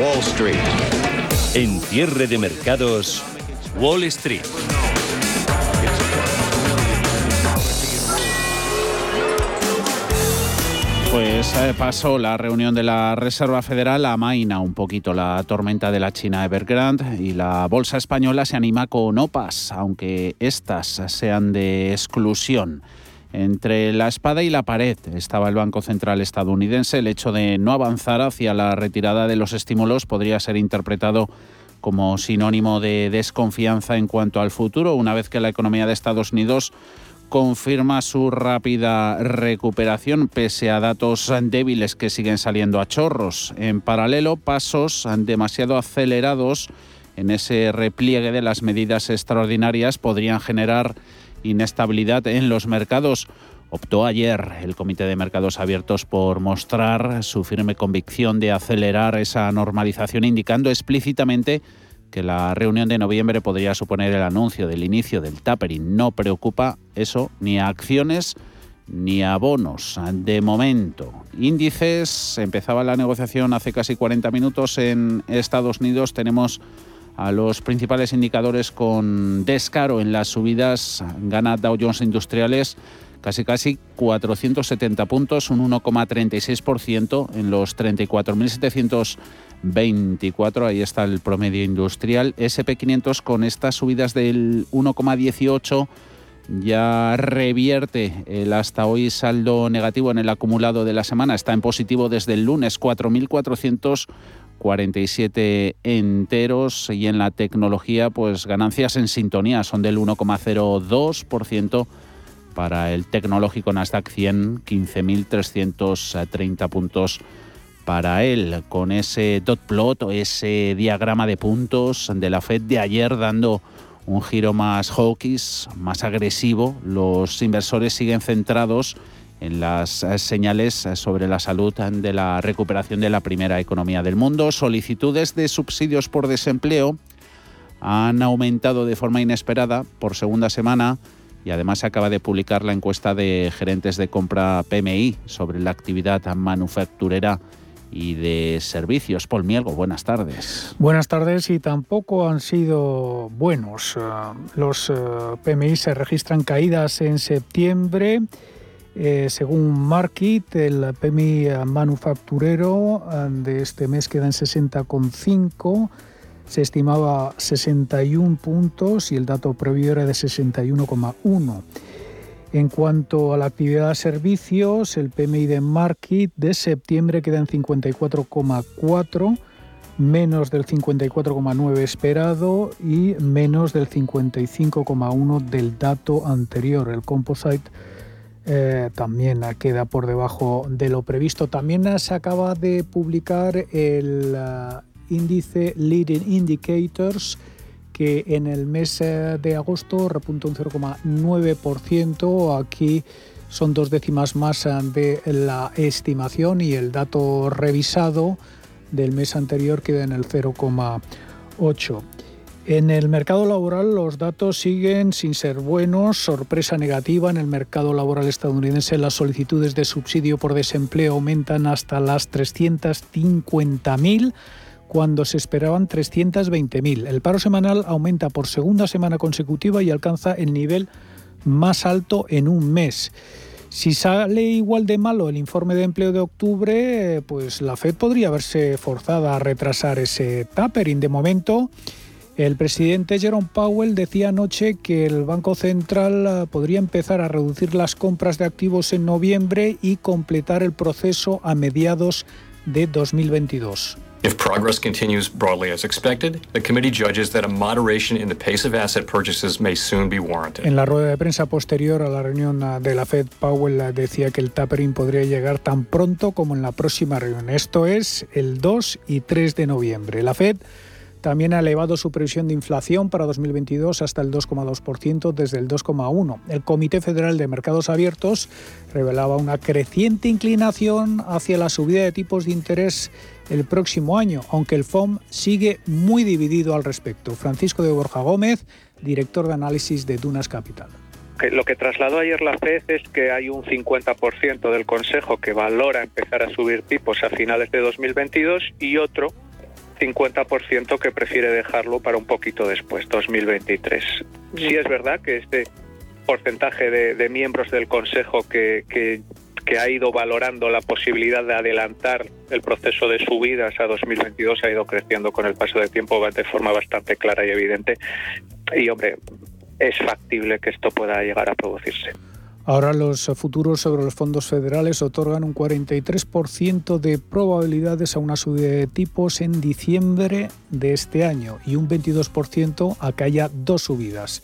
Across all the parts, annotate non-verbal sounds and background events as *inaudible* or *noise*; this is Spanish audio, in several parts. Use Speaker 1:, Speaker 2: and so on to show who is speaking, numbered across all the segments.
Speaker 1: Wall Street.
Speaker 2: En cierre de mercados, Wall Street.
Speaker 3: Pues eh, pasó la reunión de la Reserva Federal, amaina un poquito la tormenta de la China Evergrande y la bolsa española se anima con OPAS, aunque estas sean de exclusión. Entre la espada y la pared estaba el Banco Central estadounidense. El hecho de no avanzar hacia la retirada de los estímulos podría ser interpretado como sinónimo de desconfianza en cuanto al futuro, una vez que la economía de Estados Unidos confirma su rápida recuperación pese a datos débiles que siguen saliendo a chorros. En paralelo, pasos demasiado acelerados en ese repliegue de las medidas extraordinarias podrían generar inestabilidad en los mercados. Optó ayer el Comité de Mercados Abiertos por mostrar su firme convicción de acelerar esa normalización, indicando explícitamente que la reunión de noviembre podría suponer el anuncio del inicio del tapering. No preocupa eso ni a acciones ni a bonos. De momento, índices, empezaba la negociación hace casi 40 minutos en Estados Unidos. Tenemos a los principales indicadores con descaro en las subidas. Gana Dow Jones Industriales casi casi 470 puntos, un 1,36% en los 34.724. Ahí está el promedio industrial. SP500 con estas subidas del 1,18 ya revierte el hasta hoy saldo negativo en el acumulado de la semana. Está en positivo desde el lunes, 4.400 47 enteros y en la tecnología pues ganancias en sintonía son del 1,02% para el tecnológico Nasdaq 100, 15.330 puntos para él, con ese dot plot o ese diagrama de puntos de la Fed de ayer dando un giro más hawkish, más agresivo. Los inversores siguen centrados en las eh, señales eh, sobre la salud de la recuperación de la primera economía del mundo. Solicitudes de subsidios por desempleo han aumentado de forma inesperada por segunda semana y además se acaba de publicar la encuesta de gerentes de compra PMI sobre la actividad manufacturera y de servicios. Paul Mielgo, buenas tardes.
Speaker 4: Buenas tardes y tampoco han sido buenos. Eh, los PMI se registran caídas en septiembre eh, según Market, el PMI manufacturero eh, de este mes queda en 60,5. Se estimaba 61 puntos y el dato previo era de 61,1. En cuanto a la actividad de servicios, el PMI de Market de septiembre queda en 54,4, menos del 54,9 esperado y menos del 55,1 del dato anterior. El Composite eh, también queda por debajo de lo previsto. También se acaba de publicar el eh, índice Leading Indicators que en el mes eh, de agosto repunta un 0,9%. Aquí son dos décimas más de la estimación y el dato revisado del mes anterior queda en el 0,8%. En el mercado laboral los datos siguen sin ser buenos. Sorpresa negativa en el mercado laboral estadounidense. Las solicitudes de subsidio por desempleo aumentan hasta las 350.000 cuando se esperaban 320.000. El paro semanal aumenta por segunda semana consecutiva y alcanza el nivel más alto en un mes. Si sale igual de malo el informe de empleo de octubre, pues la Fed podría verse forzada a retrasar ese tapering. De momento, el presidente Jerome Powell decía anoche que el Banco Central eh, podría empezar a reducir las compras de activos en noviembre y completar el proceso a mediados de 2022.
Speaker 5: If progress continues broadly as expected, the committee judges that a moderation in the pace of asset purchases may soon be warranted.
Speaker 4: En la rueda de prensa posterior a la reunión eh, de la Fed, Powell eh, decía que el tapering podría llegar tan pronto como en la próxima reunión. Esto es el 2 y 3 de noviembre. La Fed también ha elevado su previsión de inflación para 2022 hasta el 2,2% desde el 2,1%. El Comité Federal de Mercados Abiertos revelaba una creciente inclinación hacia la subida de tipos de interés el próximo año, aunque el FOM sigue muy dividido al respecto. Francisco de Borja Gómez, director de análisis de Dunas Capital.
Speaker 6: Lo que trasladó ayer la FED es que hay un 50% del Consejo que valora empezar a subir tipos a finales de 2022 y otro 50% que prefiere dejarlo para un poquito después, 2023. Sí es verdad que este porcentaje de, miembros del Consejo que, que, ha ido valorando la posibilidad de adelantar el proceso de subidas a 2022 ha ido creciendo con el paso del tiempo de forma bastante clara y evidente. Y hombre, es factible que esto pueda llegar a producirse.
Speaker 4: Ahora los futuros sobre los fondos federales otorgan un 43% de probabilidades a una subida de tipos en diciembre de este año y un 22% a que haya dos subidas.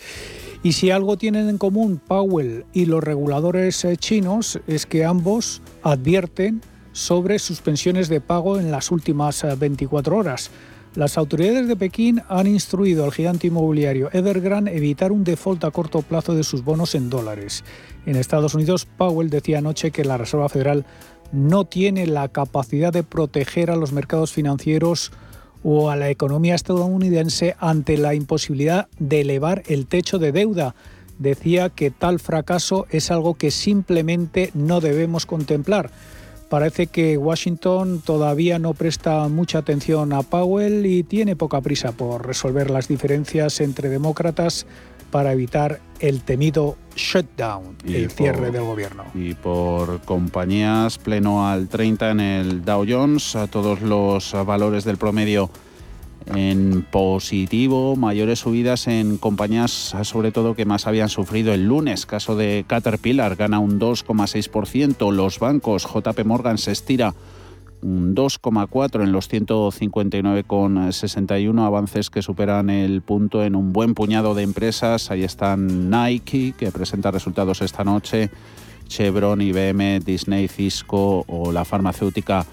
Speaker 4: Y si algo tienen en común Powell y los reguladores eh, chinos es que ambos advierten sobre suspensiones de pago en las últimas 24 eh, horas. Las autoridades de Pekín han instruido al gigante inmobiliario Evergrande evitar un default a corto plazo de sus bonos en dólares. En Estados Unidos, Powell decía anoche que la Reserva Federal no tiene la capacidad de proteger a los mercados financieros o a la economía estadounidense ante la imposibilidad de elevar el techo de deuda. Decía que tal fracaso es algo que simplemente no debemos contemplar. Parece que Washington todavía no presta mucha atención a Powell y tiene poca prisa por resolver las diferencias entre demócratas para evitar el temido shutdown, el cierre del gobierno.
Speaker 3: Y por compañías, pleno al 30 en el Dow Jones, a todos los valores del promedio en positivo, mayores subidas en compañías sobre todo que más habían sufrido el lunes. Caso de Caterpillar gana un 2,6%, los bancos JP Morgan se estira un 2,4 en los 159,61 avances que superan el punto en un buen puñado de empresas. Ahí están Nike, que presenta resultados esta noche, Chevron, IBM, Disney, Cisco o la farmacéutica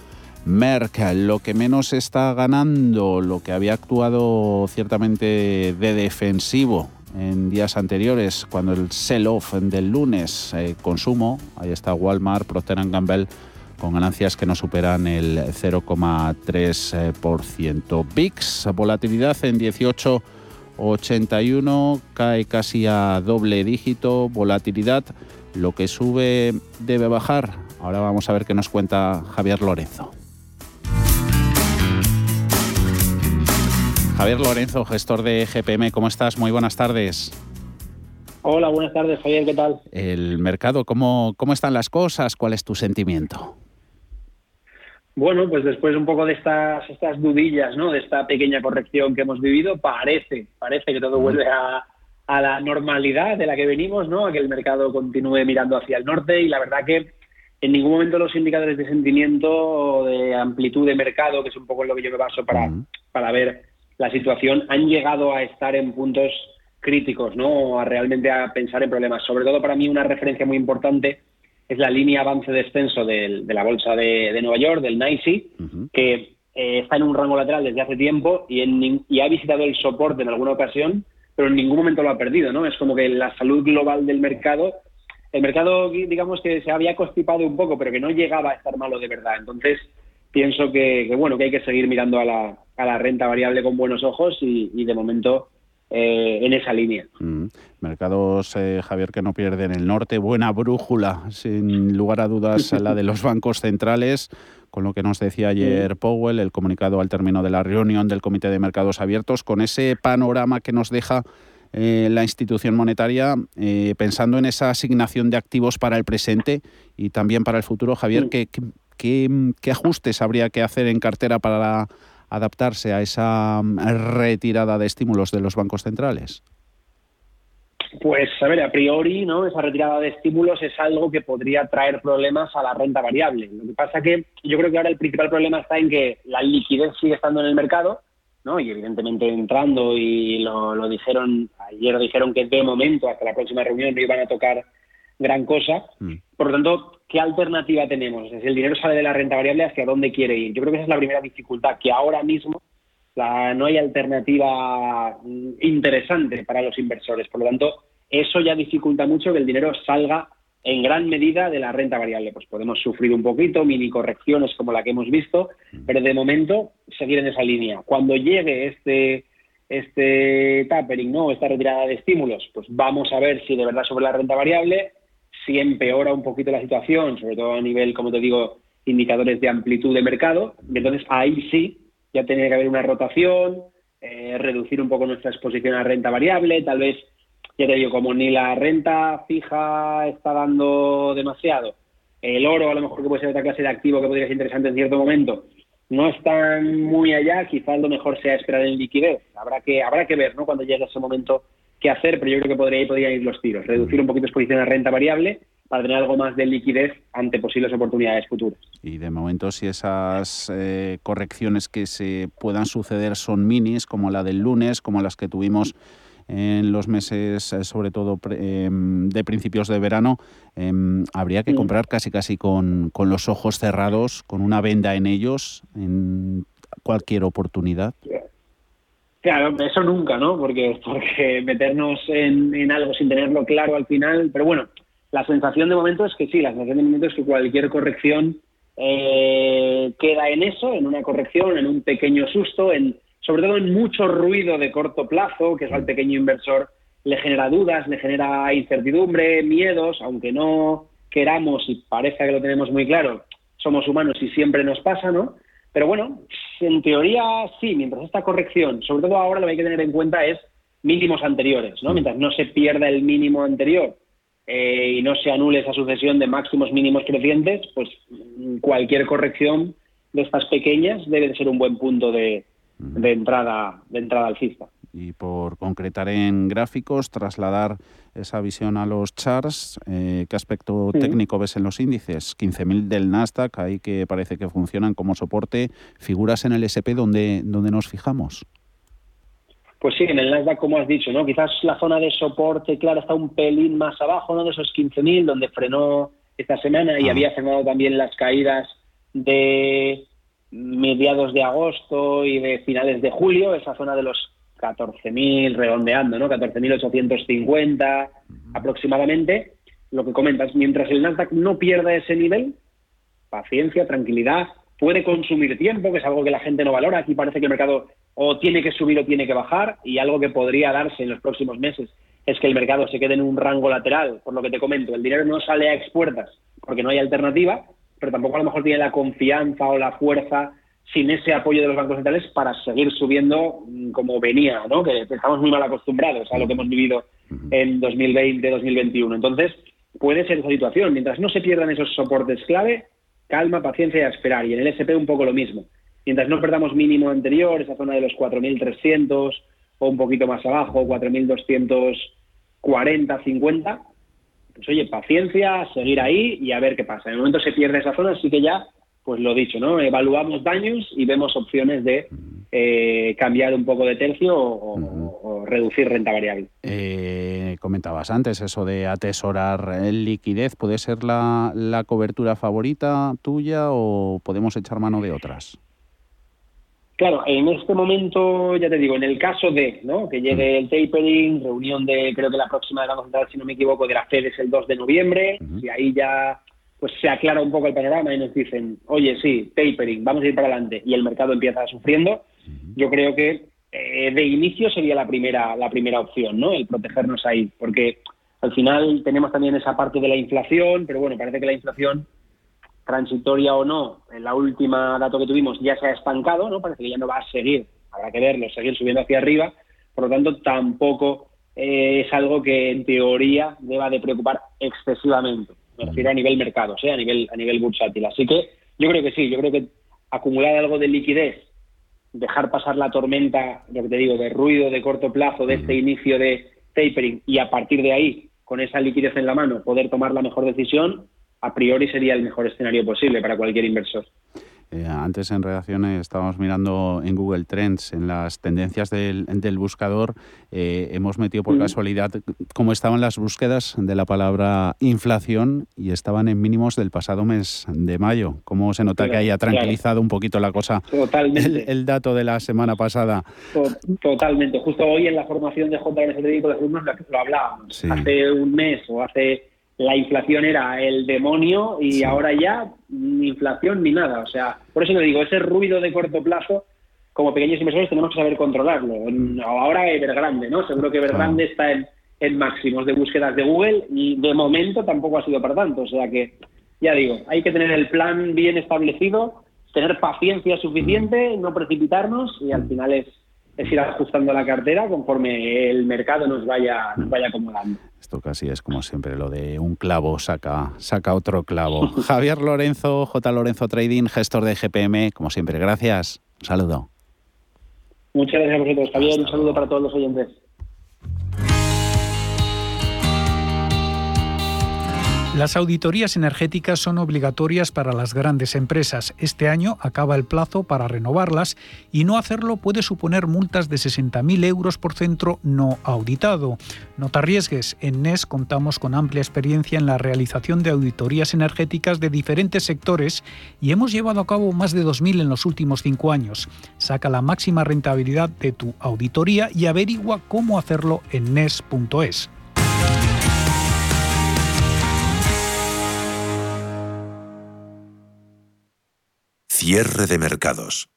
Speaker 3: Merck, lo que menos está ganando, lo que había actuado ciertamente de defensivo en días anteriores, cuando el sell-off del lunes, eh, consumo, ahí está Walmart, Procter Gamble, con ganancias que no superan el 0,3%. VIX, volatilidad en 18,81, cae casi a doble dígito, volatilidad, lo que sube debe bajar. Ahora vamos a ver qué nos cuenta Javier Lorenzo. Javier Lorenzo, gestor de GPM, ¿cómo estás? Muy buenas tardes.
Speaker 1: Hola, buenas tardes, Javier, ¿qué tal?
Speaker 3: El mercado, ¿cómo, cómo están las cosas? ¿Cuál es tu sentimiento?
Speaker 1: Bueno, pues después un poco de estas, estas dudillas, ¿no? De esta pequeña corrección que hemos vivido, parece, parece que todo vuelve a, a la normalidad de la que venimos, ¿no? A que el mercado continúe mirando hacia el norte y la verdad que en ningún momento los indicadores de sentimiento o de amplitud de mercado, que es un poco en lo que yo me baso para, para ver la situación, han llegado a estar en puntos críticos, ¿no? A realmente a pensar en problemas. Sobre todo para mí una referencia muy importante es la línea avance-descenso de, la bolsa de, Nueva York, del NYSE, que eh, está en un rango lateral desde hace tiempo y, en, y ha visitado el soporte en alguna ocasión, pero en ningún momento lo ha perdido, ¿no? Es como que la salud global del mercado, el mercado, digamos que se había constipado un poco, pero que no llegaba a estar malo de verdad. Entonces, pienso que, bueno que hay que seguir mirando a la, a la renta variable con buenos ojos y, de momento eh, en esa línea.
Speaker 3: Mm. Mercados, eh, Javier, que no pierden el norte. Buena brújula, sin lugar a dudas, *laughs* la de los bancos centrales, con lo que nos decía ayer Powell, el comunicado al término de la reunión del Comité de Mercados Abiertos, con ese panorama que nos deja eh, la institución monetaria, pensando en esa asignación de activos para el presente y también para el futuro. Javier, ¿qué, ¿qué, ajustes habría que hacer en cartera para adaptarse a esa mm, retirada de estímulos de los bancos centrales?
Speaker 1: Pues, a ver, a priori, ¿no? Esa retirada de estímulos es algo que podría traer problemas a la renta variable. Lo que pasa que yo creo que ahora el principal problema está en que la liquidez sigue estando en el mercado, ¿no? Y evidentemente entrando, y lo, lo dijeron, ayer dijeron que de momento, hasta la próxima reunión, no iban a tocar gran cosa. Mm. Por lo tanto, ¿qué alternativa tenemos? Si el dinero sale de la renta variable, ¿hacia dónde quiere ir? Yo creo que esa es la primera dificultad, que ahora mismo no hay alternativa mm, interesante para los inversores. Por lo tanto, eso ya dificulta mucho que el dinero salga en gran medida de la renta variable. Pues podemos sufrir un poquito, mini correcciones como la que hemos visto, mm. pero de momento seguir en esa línea. Cuando llegue este este tapering, ¿no? esta retirada de estímulos, pues vamos a ver si de verdad sobre la renta variable si empeora un poquito la situación, sobre todo a nivel, como te digo, indicadores de amplitud de mercado, entonces ahí sí ya tiene que haber una rotación, eh, reducir un poco nuestra exposición a renta variable, tal vez, ya te digo, como ni la renta fija está dando demasiado, el oro a lo mejor que puede ser otra clase de activo que podría ser interesante en cierto momento, no están muy allá, quizás lo mejor sea esperar en liquidez. Habrá que, habrá que ver, ¿no? Cuando llegue ese momento qué hacer, pero yo creo que podría, podrían ir los tiros. Reducir un poquito exposición a renta variable para tener algo más de liquidez ante posibles oportunidades futuras.
Speaker 3: Y de momento, si esas eh, correcciones que se puedan suceder son minis, como la del lunes, como las que tuvimos en los meses, eh, sobre todo em, de principios de verano, em, habría que mm. comprar casi casi con, con, los ojos cerrados, con una venda en ellos, en cualquier oportunidad.
Speaker 1: Claro, eso nunca, ¿no? Porque, porque meternos en, en algo sin tenerlo claro al final, pero bueno, la sensación de momento es que sí, la sensación de momento es que cualquier corrección eh, queda en eso, en una corrección, en un pequeño susto, en sobre todo en mucho ruido de corto plazo, que eso al pequeño inversor le genera dudas, le genera incertidumbre, miedos, aunque no queramos y parezca que lo tenemos muy claro, somos humanos y siempre nos pasa, ¿no? Pero bueno, en teoría sí, mientras esta corrección, sobre todo ahora lo que hay que tener en cuenta es mínimos anteriores, ¿no? Mientras no se pierda el mínimo anterior eh, y no se anule esa sucesión de máximos mínimos crecientes, pues cualquier corrección de estas pequeñas debe de ser un buen punto de, de entrada, de entrada alcista.
Speaker 3: Y por concretar en gráficos, trasladar esa visión a los charts, eh, ¿qué aspecto técnico ves en los índices? 15.000 del Nasdaq, ahí que parece que funcionan como soporte. ¿Figuras en el SP donde, donde nos fijamos?
Speaker 1: Pues sí, en el Nasdaq, como has dicho, ¿no? Quizás la zona de soporte, claro, está un pelín más abajo, ¿no? De esos 15.000, donde frenó esta semana y ah. había frenado también las caídas de mediados de agosto y de finales de julio, esa zona de los 14.000 redondeando, ¿no? 14.850 aproximadamente. Lo que comentas, mientras el Nasdaq no pierda ese nivel, paciencia, tranquilidad, puede consumir tiempo, que es algo que la gente no valora. Aquí parece que el mercado o tiene que subir o tiene que bajar y algo que podría darse en los próximos meses es que el mercado se quede en un rango lateral, por lo que te comento, el dinero no sale a expuertas porque no hay alternativa, pero tampoco a lo mejor tiene la confianza o la fuerza sin ese apoyo de los bancos centrales para seguir subiendo mm, como venía, ¿no? Que estamos muy mal acostumbrados a lo que hemos vivido en 2020-2021. Entonces, puede ser esa situación. Mientras no se pierdan esos soportes clave, calma, paciencia y a esperar. Y en el SP un poco lo mismo. Mientras no perdamos mínimo anterior, esa zona de los 4.300 o un poquito más abajo, 4.240, 50, pues oye, paciencia, seguir ahí y a ver qué pasa. En el momento se pierde esa zona, así que ya, pues lo dicho, ¿no? Evaluamos daños y vemos opciones de eh, cambiar un poco de tercio o, reducir renta variable.
Speaker 3: Eh, comentabas antes eso de atesorar liquidez, ¿puede ser la, la cobertura favorita tuya o podemos echar mano de otras?
Speaker 1: Claro, en este momento, ya te digo, en el caso de ¿no? que llegue el tapering, reunión de, creo que la próxima de la Central, si no me equivoco, de la FED es el 2 de noviembre, y ahí ya pues se aclara un poco el panorama y nos dicen, oye, sí, tapering, vamos a ir para adelante, y el mercado empieza sufriendo, yo creo que eh, de inicio sería la primera, la primera opción, ¿no? El protegernos ahí, porque al final tenemos también esa parte de la inflación, pero bueno, parece que la inflación transitoria o no, en la última dato que tuvimos ya se ha estancado, ¿no? Parece que ya no va a seguir, habrá que verlo, seguir subiendo hacia arriba, por lo tanto tampoco eh, es algo que en teoría deba de preocupar excesivamente, me refiero a nivel mercado, ¿eh? a nivel a nivel bursátil. Así que yo creo que sí, yo creo que acumular algo de liquidez, dejar pasar la tormenta, lo que te digo, de ruido de corto plazo, de este inicio de tapering y a partir de ahí, con esa liquidez en la mano, poder tomar la mejor decisión, a priori sería el mejor escenario posible para cualquier inversor.
Speaker 3: Eh, antes en redacción estábamos mirando en Google Trends, en las tendencias del, buscador, eh, hemos metido por mm. casualidad cómo estaban las búsquedas de la palabra inflación y estaban en mínimos del pasado mes de mayo. ¿Cómo se nota que haya tranquilizado un poquito la cosa
Speaker 1: Totalmente.
Speaker 3: El, dato de la semana pasada?
Speaker 1: Totalmente. Justo hoy en la formación de JNS de alumnos lo hablábamos. Hace un mes o hace la inflación era el demonio y ahora ya ni inflación ni nada. O sea, por eso le digo, ese ruido de corto plazo, como pequeños inversores tenemos que saber controlarlo. Ahora Evergrande, ¿no? Seguro que Evergrande está en, en máximos de búsquedas de Google y de momento tampoco ha sido para tanto. O sea que, ya digo, hay que tener el plan bien establecido, tener paciencia suficiente, no precipitarnos y al final es, es ir ajustando la cartera conforme el mercado nos vaya, nos vaya acomodando.
Speaker 3: Esto casi es como siempre, lo de un clavo saca, saca otro clavo. *laughs* Javier Lorenzo, J. Lorenzo Trading, gestor de GPM, como siempre, gracias. Un saludo.
Speaker 1: Muchas gracias a vosotros, Javier. un saludo para todos los oyentes.
Speaker 4: Las auditorías energéticas son obligatorias para las grandes empresas. Este año acaba el plazo para renovarlas y no hacerlo puede suponer multas de 60.000 euros por centro no auditado. No te arriesgues. En NES contamos con amplia experiencia en la realización de auditorías energéticas de diferentes sectores y hemos llevado a cabo más de 2.000 en los últimos cinco años. Saca la máxima rentabilidad de tu auditoría y averigua cómo hacerlo en NES.es.
Speaker 2: Cierre de mercados.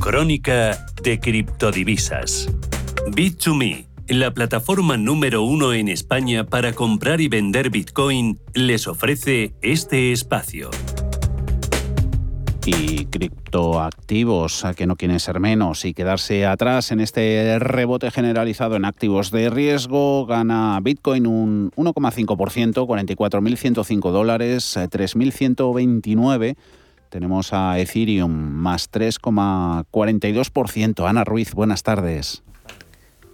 Speaker 2: Crónica de criptodivisas. Bit2Me, la plataforma número uno en España para comprar y vender Bitcoin, les ofrece este espacio
Speaker 3: y criptoactivos que no quieren ser menos y quedarse atrás en este rebote generalizado en activos de riesgo. Gana Bitcoin un 1,5%, 44.105 dólares, 3.129. Tenemos a Ethereum más 3,42%. Ana Ruiz, buenas tardes.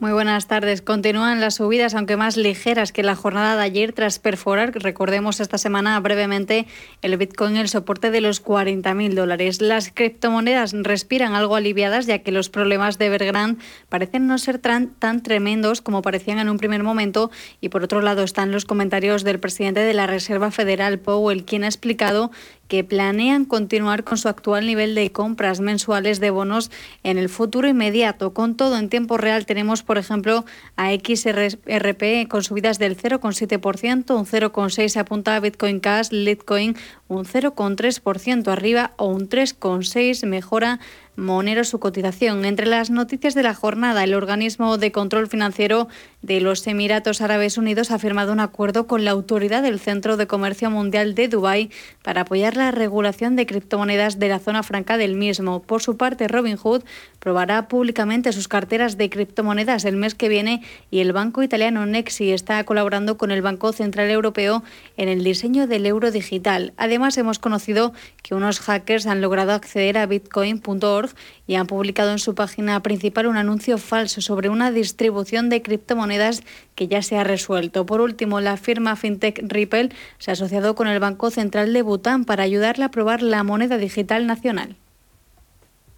Speaker 7: Muy buenas tardes. Continúan las subidas, aunque más ligeras que la jornada de ayer, tras perforar, recordemos esta semana brevemente, el Bitcoin el soporte de los 40.000 dólares. Las criptomonedas respiran algo aliviadas, ya que los problemas de Evergrande parecen no ser tan, tan tremendos como parecían en un primer momento. Y por otro lado están los comentarios del presidente de la Reserva Federal, Powell, quien ha explicado que planean continuar con su actual nivel de compras mensuales de bonos en el futuro inmediato. Con todo, en tiempo real tenemos, por ejemplo, a XRP con subidas del 0,7%, un 0,6% se apunta a Bitcoin Cash, Litecoin un 0,3% arriba o un 3,6% mejora Monero su cotización. Entre las noticias de la jornada, el organismo de control financiero de los Emiratos Árabes Unidos ha firmado un acuerdo con la autoridad del Centro de Comercio Mundial de Dubái para apoyar la regulación de criptomonedas de la zona franca del mismo. Por su parte, Robinhood probará públicamente sus carteras de criptomonedas el mes que viene y el banco italiano Nexi está colaborando con el Banco Central Europeo en el diseño del euro digital. Además, hemos conocido que unos hackers han logrado acceder a bitcoin.org y han publicado en su página principal un anuncio falso sobre una distribución de criptomonedas que ya se ha resuelto. Por último, la firma FinTech Ripple se ha asociado con el Banco Central de Bután para ayudarle a aprobar la moneda digital nacional.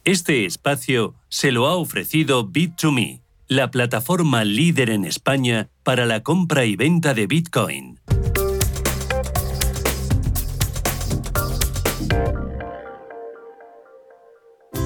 Speaker 2: Este espacio se lo ha ofrecido Bit2Me, la plataforma líder en España para la compra y venta de Bitcoin.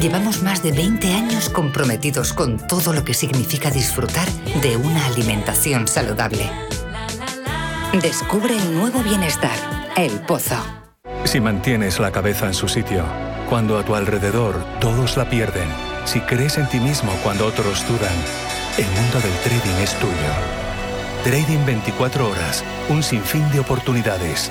Speaker 8: llevamos más de 20 años comprometidos con todo lo que significa disfrutar de una alimentación saludable. Descubre el nuevo Bienestar, El Pozo.
Speaker 9: Si mantienes la cabeza en su sitio, cuando a tu alrededor todos la pierden, si crees en ti mismo cuando otros dudan, el mundo del trading es tuyo. Trading 24 horas, un sinfín de oportunidades.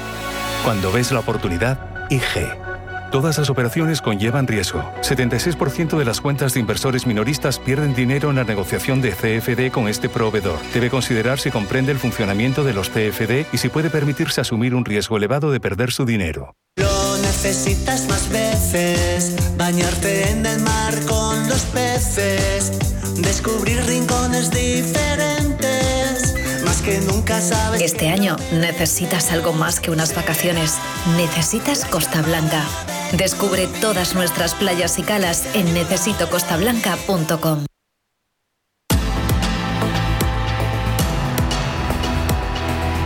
Speaker 9: Cuando ves la oportunidad, IG. Todas las operaciones conllevan riesgo. 76% de las cuentas de inversores minoristas pierden dinero en la negociación de CFD con este proveedor. Debe considerar si comprende el funcionamiento de los CFD y si puede permitirse asumir un riesgo elevado de perder su dinero.
Speaker 10: Lo necesitas más veces, bañarte en el mar con los peces, descubrir rincones diferentes. Más que nunca sabes.
Speaker 11: Este año necesitas algo más que unas vacaciones. Necesitas Costa Blanca. Descubre todas nuestras playas y calas en necesitocostablanca.com.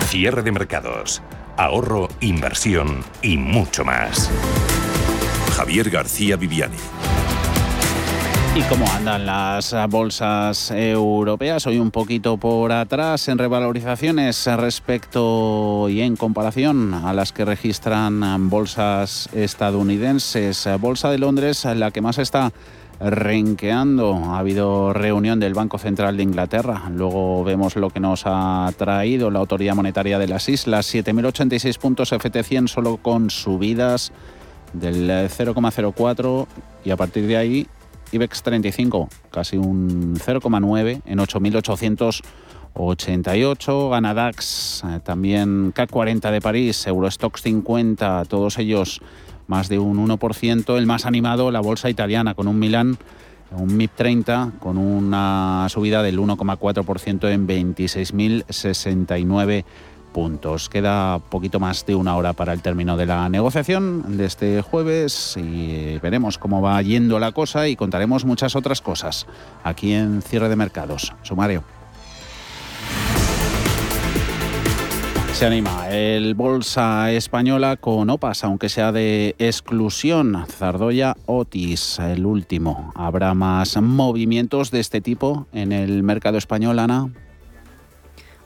Speaker 2: Cierre de mercados, ahorro, inversión y mucho más. Javier García Viviani.
Speaker 3: ¿Y cómo andan las bolsas europeas? Hoy un poquito por atrás en revalorizaciones respecto y en comparación a las que registran bolsas estadounidenses. Bolsa de Londres, la que más está renqueando. Ha habido reunión del Banco Central de Inglaterra. Luego vemos lo que nos ha traído la Autoridad Monetaria de las Islas. 7.086 puntos FT100 solo con subidas del 0,04 y a partir de ahí IBEX 35, casi un 0,9 en 8.888. Ganadax, eh, también CAC 40 de París, Eurostox 50, todos ellos más de un 1%. El más animado, la bolsa italiana, con un Milán, un MIP 30, con una subida del 1,4% en 26.069 puntos. Queda poquito más de una hora para el término de la negociación de este jueves y veremos cómo va yendo la cosa y contaremos muchas otras cosas aquí en Cierre de Mercados. Sumario. Se anima el Bolsa Española con OPAS, aunque sea de exclusión. Zardoya Otis, el último. ¿Habrá más movimientos de este tipo en el mercado español, Ana?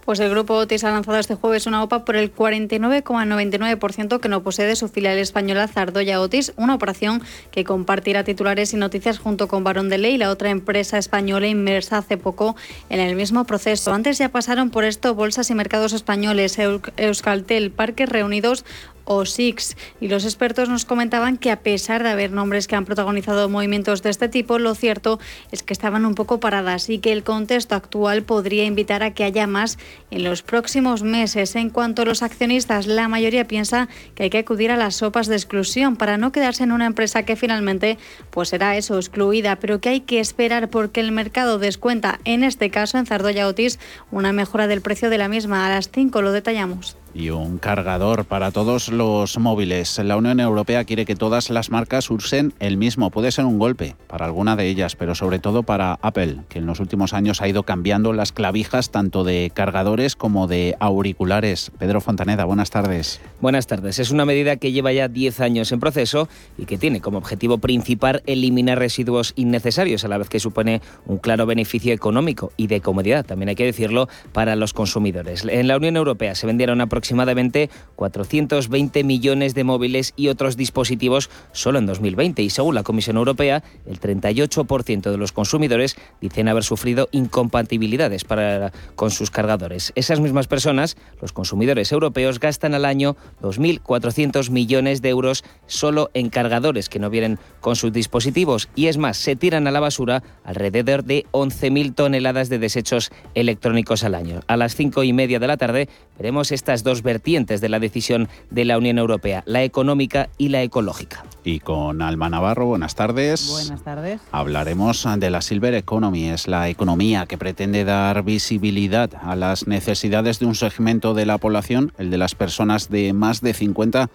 Speaker 7: Pues el grupo Otis ha lanzado este jueves una OPA por el 49,99% que no posee su filial española Zardoya Otis, una operación que compartirá titulares y noticias junto con Barón de Ley, la otra empresa española inmersa hace poco en el mismo proceso. Antes ya pasaron por esto bolsas y mercados españoles, Euskaltel, Parques Reunidos o SIX. Y los expertos nos comentaban que a pesar de haber nombres que han protagonizado movimientos de este tipo, lo cierto es que estaban un poco paradas y que el contexto actual podría invitar a que haya más en los próximos meses. En cuanto a los accionistas, la mayoría piensa que hay que acudir a las sopas de exclusión para no quedarse en una empresa que finalmente pues será eso, excluida, pero que hay que esperar porque el mercado descuenta, en este caso en Zardoya Otis, una mejora del precio de la misma. A las 5 lo detallamos
Speaker 3: y un cargador para todos los móviles. La Unión Europea quiere que todas las marcas usen el mismo. Puede ser un golpe para alguna de ellas, pero sobre todo para Apple, que en los últimos años ha ido cambiando las clavijas tanto de cargadores como de auriculares. Pedro Fontaneda, buenas tardes.
Speaker 12: Buenas tardes. Es una medida que lleva ya 10 años en proceso y que tiene como objetivo principal eliminar residuos innecesarios, a la vez que supone un claro beneficio económico y de comodidad, también hay que decirlo, para los consumidores. En la Unión Europea se vendieron aproximadamente aproximadamente 420 millones de móviles y otros dispositivos solo en 2020 y según la Comisión Europea, el 38% de los consumidores dicen haber sufrido incompatibilidades para, con sus cargadores. Esas mismas personas, los consumidores europeos, gastan al año 2.400 millones de euros solo en cargadores que no vienen con sus dispositivos y es más, se tiran a la basura alrededor de 11.000 toneladas de desechos electrónicos al año. A las cinco y media de la tarde veremos estas dos vertientes de la decisión de la Unión Europea, la económica y la ecológica.
Speaker 3: Y con Alma Navarro, buenas tardes.
Speaker 13: Buenas tardes.
Speaker 3: Hablaremos de la Silver Economy, es la economía que pretende dar visibilidad a las necesidades de un segmento de la población, el de las personas de más de 50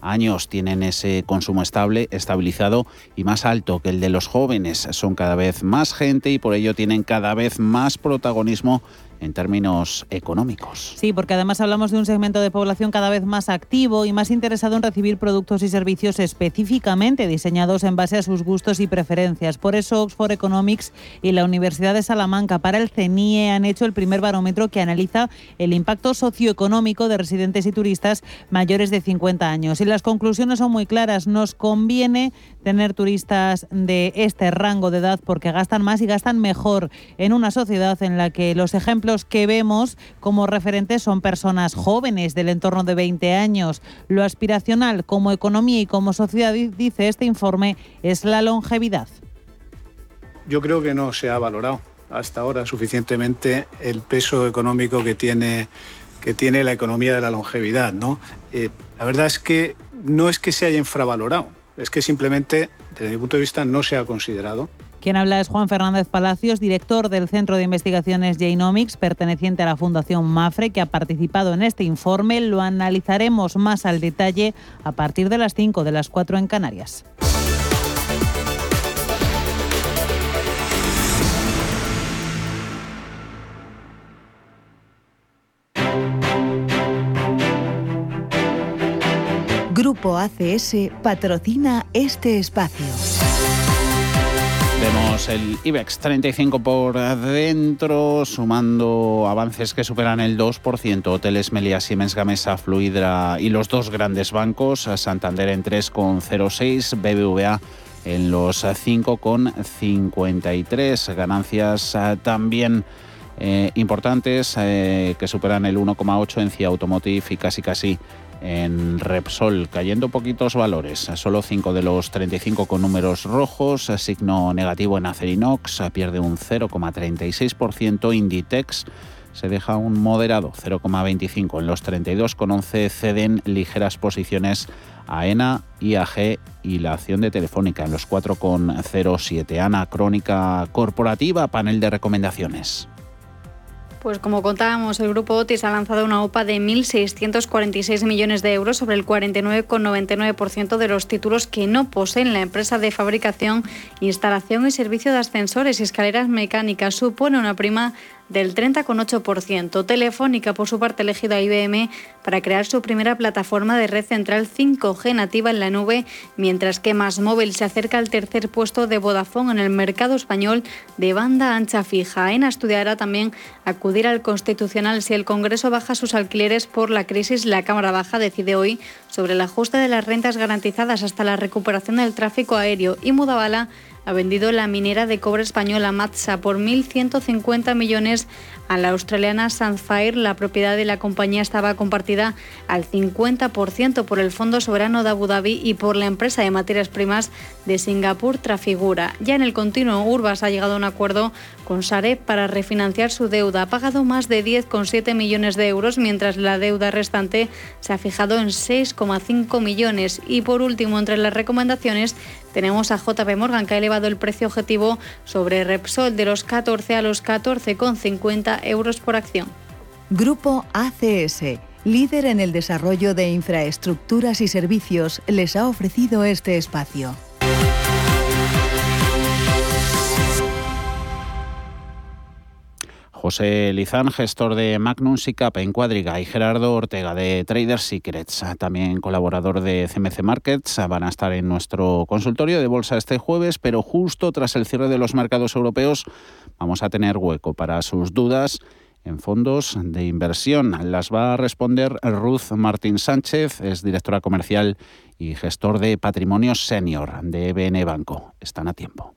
Speaker 3: años tienen ese consumo estable, estabilizado y más alto que el de los jóvenes. Son cada vez más gente y por ello tienen cada vez más protagonismo en términos económicos.
Speaker 13: Sí, porque además hablamos de un segmento de población cada vez más activo y más interesado en recibir productos y servicios específicamente diseñados en base a sus gustos y preferencias. Por eso Oxford Economics y la Universidad de Salamanca para el CENIE han hecho el primer barómetro que analiza el impacto socioeconómico de residentes y turistas mayores de 50 años. Y las conclusiones son muy claras. Nos conviene tener turistas de este rango de edad porque gastan más y gastan mejor en una sociedad en la que los ejemplos los que vemos como referentes son personas jóvenes del entorno de 20 años. Lo aspiracional como economía y como sociedad, dice este informe, es la longevidad.
Speaker 14: Yo creo que no se ha valorado hasta ahora suficientemente el peso económico que tiene, que tiene la economía de la longevidad. Eh, la verdad es que no es que se haya infravalorado, es que simplemente, desde mi punto de vista, no se ha considerado.
Speaker 13: Quien habla es Juan Fernández Palacios, director del Centro de Investigaciones Genomics, perteneciente a la Fundación MAFRE, que ha participado en este informe. Lo analizaremos más al detalle a partir de las 5 de las 4 en Canarias.
Speaker 15: Grupo ACS patrocina este espacio.
Speaker 3: Vemos el IBEX 35 por dentro, sumando avances que superan el 2%. Hoteles Meliá, Siemens Gamesa, Fluidra y los dos grandes bancos, Santander en 3,06, BBVA en los 5,53. Ganancias eh, también eh, importantes eh, que superan el 1,8 en CIA Automotive y casi casi en Repsol, cayendo poquitos valores, solo 5 de los 35 con números rojos, signo negativo en Acerinox, pierde un 0,36%, Inditex se deja un moderado 0,25 en los 32 con 11 ceden ligeras posiciones AENA, IAG y la acción de Telefónica en los 4,07. Ana, crónica corporativa, panel de recomendaciones.
Speaker 7: Pues como contábamos, el grupo Otis ha lanzado una OPA de 1.646 millones de euros sobre el 49,99% de los títulos que no poseen la empresa de fabricación, instalación y servicio de ascensores y escaleras mecánicas. Supone una prima del 30,8%. Telefónica, por su parte, ha elegido a IBM para crear su primera plataforma de red central 5G nativa en la nube, mientras que Más Móvil se acerca al tercer puesto de Vodafone en el mercado español de banda ancha fija. ENA estudiará también acudir al Constitucional si el Congreso baja sus alquileres por la crisis. La Cámara Baja decide hoy sobre el ajuste de las rentas garantizadas hasta la recuperación del tráfico aéreo y Mudabala ha vendido la minera de cobre española Matsa por 1.150 millones a la australiana Sandfire. La propiedad de la compañía estaba compartida al 50% por el Fondo Soberano de Abu Dhabi y por la empresa de materias primas de Singapur Trafigura. Ya en el continuo, Urbas ha llegado a un acuerdo con Sareb para refinanciar su deuda. Ha pagado más de 10,7 millones de euros, mientras la deuda restante se ha fijado en 6,5 millones. Y por último, entre las recomendaciones, tenemos a JP Morgan, que ha elevado el precio objetivo sobre Repsol de los 14 a los 14,50 euros por acción.
Speaker 15: Grupo ACS, líder en el desarrollo de infraestructuras y servicios, les ha ofrecido este espacio.
Speaker 3: José Lizán, gestor de Magnum SICAP en Cuadriga, y Gerardo Ortega de Trader Secrets, también colaborador de CMC Markets, van a estar en nuestro consultorio de bolsa este jueves, pero justo tras el cierre de los mercados europeos vamos a tener hueco para sus dudas en fondos de inversión. Las va a responder Ruth Martín Sánchez, es directora comercial y gestor de patrimonio senior de EBN Banco. Están a tiempo.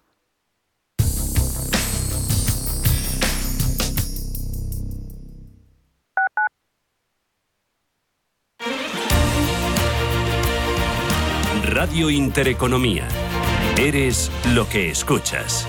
Speaker 2: Radio Intereconomía. Eres lo que escuchas.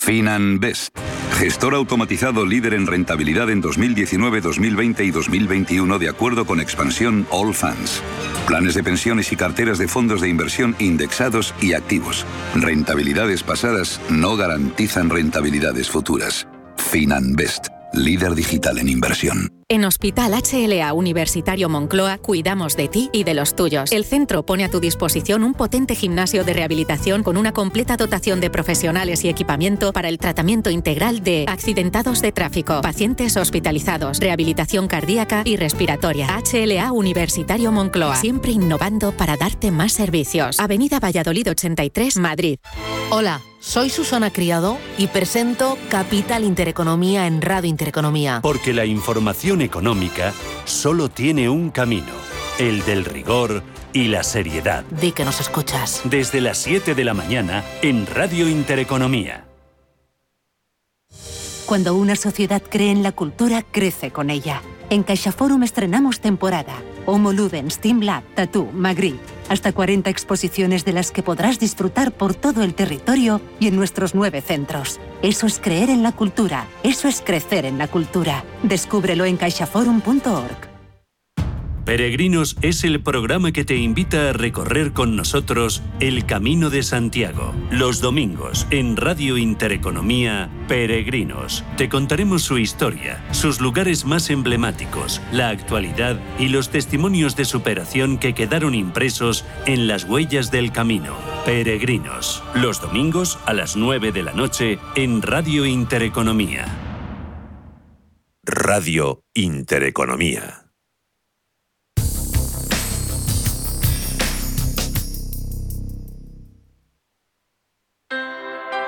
Speaker 16: FinanBest, gestor automatizado líder en rentabilidad en 2019, 2020 y 2021 de acuerdo con expansión All Funds. Planes de pensiones y carteras de fondos de inversión indexados y activos. Rentabilidades pasadas no garantizan rentabilidades futuras. FinanBest, líder digital en inversión.
Speaker 17: En Hospital HLA Universitario Moncloa cuidamos de ti y de los tuyos. El centro pone a tu disposición un potente gimnasio de rehabilitación con una completa dotación de profesionales y equipamiento para el tratamiento integral de accidentados de tráfico, pacientes hospitalizados, rehabilitación cardíaca y respiratoria. HLA Universitario Moncloa, siempre innovando para darte más servicios. Avenida Valladolid 83, Madrid.
Speaker 18: Hola. Soy Susana Criado y presento Capital Intereconomía en Radio Intereconomía.
Speaker 2: Porque la información económica solo tiene un camino, el del rigor y la seriedad.
Speaker 18: Di que nos escuchas.
Speaker 2: Desde las 7 de la mañana en Radio Intereconomía.
Speaker 19: Cuando una sociedad cree en la cultura, crece con ella. En CaixaForum estrenamos temporada. Homo Ludens, Team Lab, Tattoo, Magritte. Hasta 40 exposiciones de las que podrás disfrutar por todo el territorio y en nuestros nueve centros. Eso es creer en la cultura. Eso es crecer en la cultura. Descúbrelo en caixaforum.org.
Speaker 2: Peregrinos es el programa que te invita a recorrer con nosotros el Camino de Santiago. Los domingos en Radio Intereconomía, Peregrinos. Te contaremos su historia, sus lugares más emblemáticos, la actualidad y los testimonios de superación que quedaron impresos en las huellas del camino. Peregrinos. Los domingos a las 9 de la noche en Radio Intereconomía.
Speaker 20: Radio Intereconomía.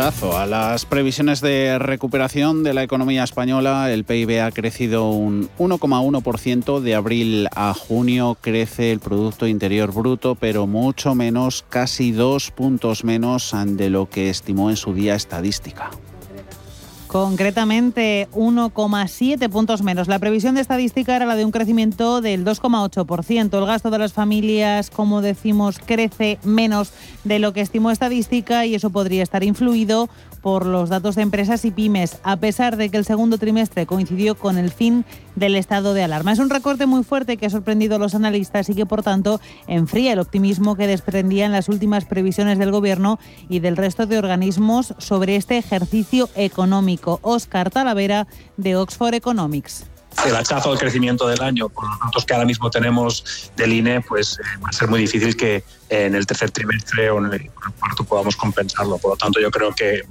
Speaker 3: A las previsiones de recuperación de la economía española. El PIB ha crecido un 1,1%. De abril a junio crece el Producto Interior Bruto, pero mucho menos, casi dos puntos menos de lo que estimó en su día estadística
Speaker 13: concretamente 1,7 puntos menos. La previsión de estadística era la de un crecimiento del 2,8%. El gasto de las familias, como decimos, crece menos de lo que estimó estadística y eso podría estar influido por los datos de empresas y pymes, a pesar de que el segundo trimestre coincidió con el fin del estado de alarma. Es un recorte muy fuerte que ha sorprendido a los analistas y que, por tanto, enfría el optimismo que desprendían las últimas previsiones del Gobierno y del resto de organismos sobre este ejercicio económico. Oscar Talavera, de Oxford Economics
Speaker 21: el hachazo al crecimiento del año, con los datos que ahora mismo tenemos del INE, pues eh, va a ser muy difícil que en el tercer trimestre o en el cuarto podamos compensarlo. Por lo tanto, yo creo que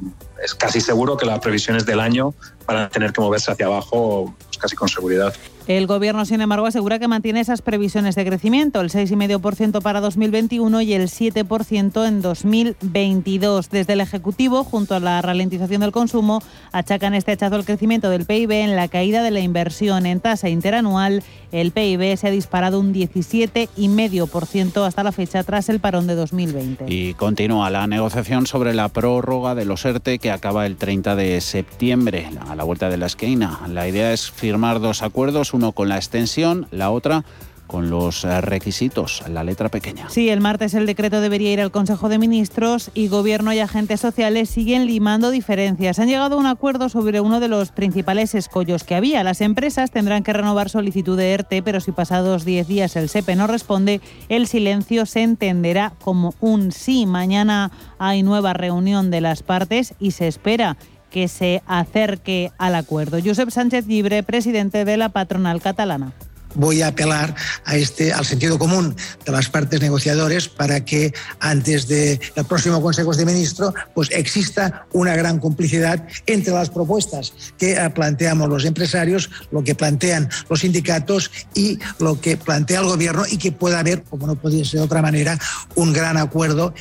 Speaker 21: es casi seguro que las previsiones del año van a tener que moverse hacia abajo pues, casi con seguridad.
Speaker 13: El Gobierno, sin embargo, asegura que mantiene esas previsiones de crecimiento, el 6,5% para 2021 y el 7% en 2022. Desde el Ejecutivo, junto a la ralentización del consumo, achacan este hachazo al crecimiento del PIB en la caída de la inversión en tasa interanual. El PIB se ha disparado un 17,5% hasta la fecha tras el parón de 2020.
Speaker 3: Y continúa la negociación sobre la prórroga de los ERTE que acaba el 30 de septiembre, a la vuelta de la esquina. La idea es firmar dos acuerdos, uno con la extensión, la otra con los eh, requisitos, la letra pequeña.
Speaker 13: Sí, el martes el decreto debería ir al Consejo de Ministros y Gobierno y agentes sociales siguen limando diferencias. Han llegado a un acuerdo sobre uno de los principales escollos que había. Las empresas tendrán que renovar solicitud de ERTE, pero si pasados 10 días el SEPE no responde, el silencio se entenderá como un sí. Mañana hay nueva reunión de las partes y se espera que se acerque al acuerdo. Josep Sánchez Libre, presidente de la patronal catalana
Speaker 22: voy a apelar a este, al sentido común de las partes negociadores para que antes del próximo Consejo de Ministros pues exista una gran complicidad entre las propuestas que eh, planteamos los empresarios, lo que plantean los sindicatos y lo que plantea el Gobierno y que pueda haber, como no podía ser de otra manera, un gran acuerdo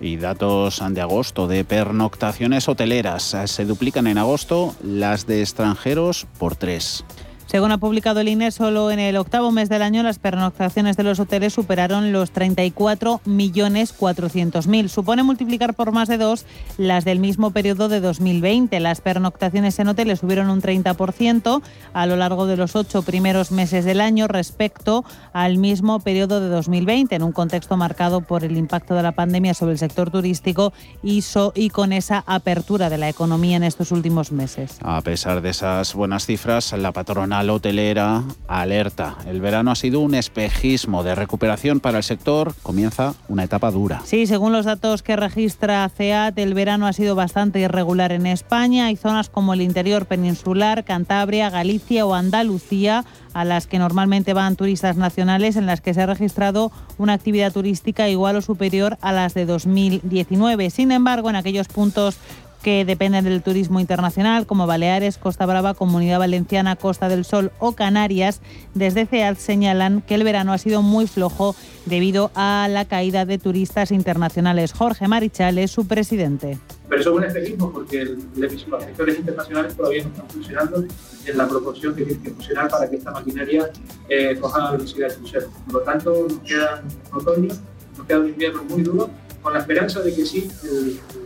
Speaker 3: y datos de agosto de pernoctaciones hoteleras. Se duplican en agosto las de extranjeros por tres.
Speaker 13: Según ha publicado el INE, solo en el octavo mes del año las pernoctaciones de los hoteles superaron los 34.400.000. Supone multiplicar por más de dos las del mismo periodo de 2020. Las pernoctaciones en hoteles subieron un 30% a lo largo de los ocho primeros meses del año respecto al mismo periodo de 2020, en un contexto marcado por el impacto de la pandemia sobre el sector turístico y, y con esa apertura de la economía en estos últimos meses.
Speaker 3: A pesar de esas buenas cifras, la patrona la hotelera alerta. El verano ha sido un espejismo de recuperación para el sector. Comienza una etapa dura.
Speaker 13: Sí, según los datos que registra CEAT, el verano ha sido bastante irregular en España. Hay zonas como el interior peninsular, Cantabria, Galicia o Andalucía a las que normalmente van turistas nacionales, en las que se ha registrado una actividad turística igual o superior a las de 2019. Sin embargo, en aquellos puntos que dependen del turismo internacional, como Baleares, Costa Brava, Comunidad Valenciana, Costa del Sol o Canarias, desde CEAD señalan que el verano ha sido muy flojo debido a la caída de turistas internacionales. Jorge Marichal es su presidente.
Speaker 23: Pero eso es un espejismo porque los sectores internacionales todavía no están funcionando en la proporción que tienen que funcionar para que esta maquinaria eh, coja la velocidad de crucero. Por lo tanto, nos queda un otoño, nos queda un invierno muy duro con la esperanza de que sí,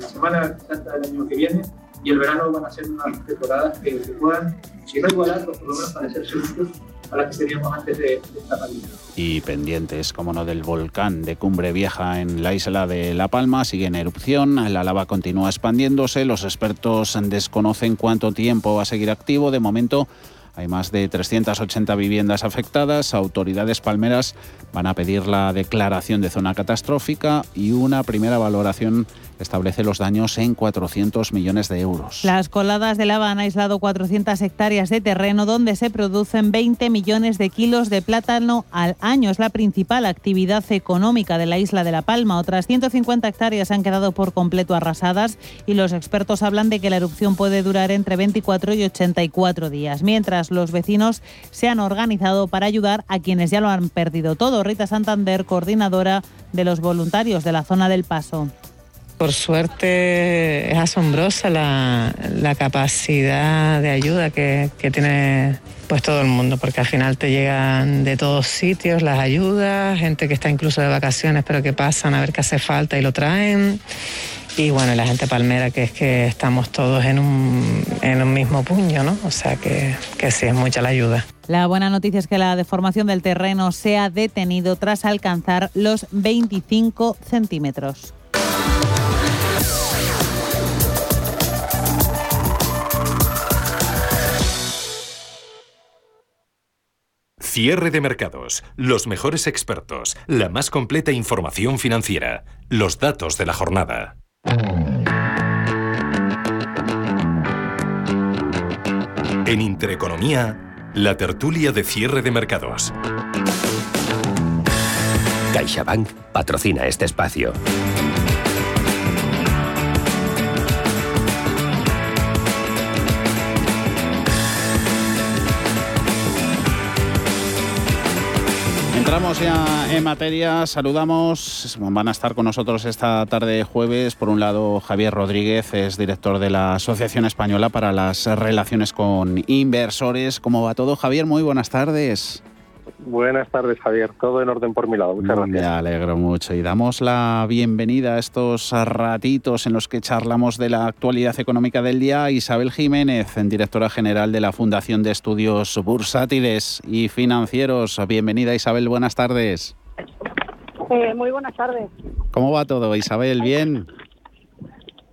Speaker 23: la Semana Santa del año que viene y el verano van a ser unas temporadas que, puedan, si no igualar, por lo menos parecerse mucho a las que teníamos antes de, esta pandemia.
Speaker 3: Y pendientes, como no, del volcán de Cumbre Vieja en la isla de La Palma, sigue en erupción, la lava continúa expandiéndose, los expertos desconocen cuánto tiempo va a seguir activo, de momento hay más de 380 viviendas afectadas. Autoridades palmeras van a pedir la declaración de zona catastrófica y una primera valoración establece los daños en 400 millones de euros.
Speaker 13: Las coladas de lava han aislado 400 hectáreas de terreno donde se producen 20 millones de kilos de plátano al año. Es la principal actividad económica de la isla de La Palma. Otras 150 hectáreas han quedado por completo arrasadas y los expertos hablan de que la erupción puede durar entre 24 y 84 días, mientras los vecinos se han organizado para ayudar a quienes ya lo han perdido todo. Rita Santander, coordinadora de los voluntarios de la zona del Paso.
Speaker 24: Por suerte es asombrosa la, capacidad de ayuda que, tiene pues todo el mundo, porque al final te llegan de todos sitios las ayudas, gente que está incluso de vacaciones pero que pasan a ver qué hace falta y lo traen. Y bueno, la gente palmera, que es que estamos todos en un, mismo puño, ¿no? O sea que sí, es mucha la ayuda.
Speaker 13: La buena noticia es que la deformación del terreno se ha detenido tras alcanzar los 25 centímetros.
Speaker 25: Cierre de mercados, los mejores expertos, la más completa información financiera, los datos de la jornada. En Intereconomía, la tertulia de cierre de mercados.
Speaker 26: CaixaBank patrocina este espacio.
Speaker 3: Entramos ya en materia, saludamos, van a estar con nosotros esta tarde jueves, por un lado Javier Rodríguez, es director de la Asociación Española para las Relaciones con Inversores. ¿Cómo va todo? Javier, muy buenas tardes.
Speaker 27: Buenas tardes, Javier. Todo en orden por mi lado. Muchas gracias.
Speaker 3: Me alegro mucho. Y damos la bienvenida a estos ratitos en los que charlamos de la actualidad económica del día a Isabel Jiménez, directora general de la Fundación de Estudios Bursátiles y Financieros. Bienvenida, Isabel. Buenas tardes.
Speaker 28: Eh, muy buenas tardes.
Speaker 3: ¿Cómo va todo, Isabel? ¿Bien?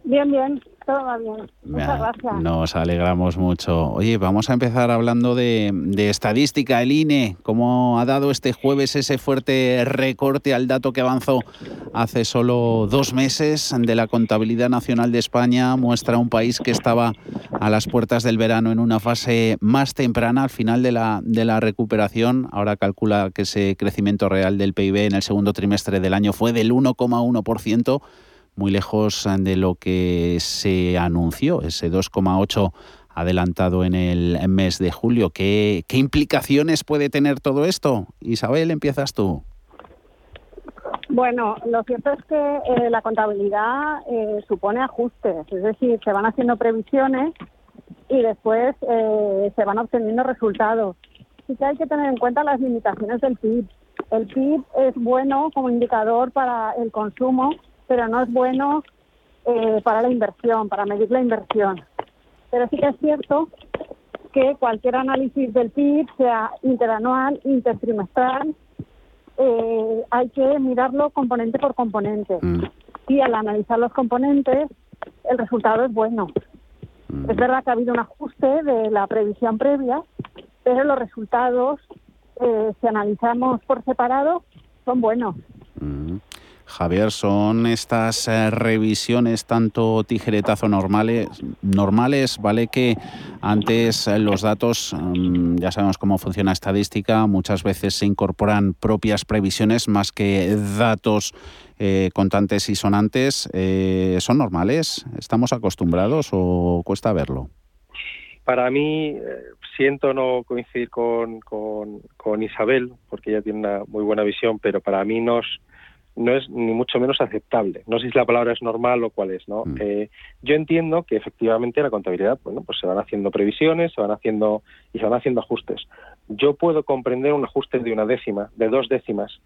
Speaker 28: Bien, bien todo va bien. Muchas gracias.
Speaker 3: Nos alegramos mucho. Oye, vamos a empezar hablando de, estadística. El INE, ¿cómo ha dado este jueves ese fuerte recorte al dato que avanzó hace solo dos meses de la contabilidad nacional de España? Muestra un país que estaba a las puertas del verano en una fase más temprana, al final de la, de la recuperación. Ahora calcula que ese crecimiento real del PIB en el segundo trimestre del año fue del 1,1% muy lejos de lo que se anunció, ese 2,8 adelantado en el mes de julio. ¿Qué, ¿Qué, implicaciones puede tener todo esto? Isabel, empiezas tú.
Speaker 28: Bueno, lo cierto es que eh, la contabilidad eh, supone ajustes, es decir, se van haciendo previsiones y después eh, se van obteniendo resultados. Sí que hay que tener en cuenta las limitaciones del PIB. El PIB es bueno como indicador para el consumo, pero no es bueno eh, para la inversión, para medir la inversión. Pero sí que es cierto que cualquier análisis del PIB, sea interanual, intertrimestral, eh, hay que mirarlo componente por componente. Mm. Y al analizar los componentes, el resultado es bueno. Mm. Es verdad que ha habido un ajuste de la previsión previa, pero los resultados, eh, si analizamos por separado, son buenos.
Speaker 3: Javier, ¿son estas eh, revisiones tanto tijeretazo normales, normales? Vale que antes eh, los datos, mm, ya sabemos cómo funciona estadística, muchas veces se incorporan propias previsiones más que datos eh, contantes y sonantes. ¿Son normales? ¿Estamos acostumbrados o cuesta verlo?
Speaker 27: Para mí, siento no coincidir con, con, con Isabel, porque ella tiene una muy buena visión, pero para mí nos no es ni mucho menos aceptable. No sé si la palabra es normal o cuál es, ¿no? Mm. Eh, yo entiendo que efectivamente la contabilidad, bueno, pues se van haciendo previsiones, se van haciendo y se van haciendo ajustes. Yo puedo comprender un ajuste de una décima, de dos décimas,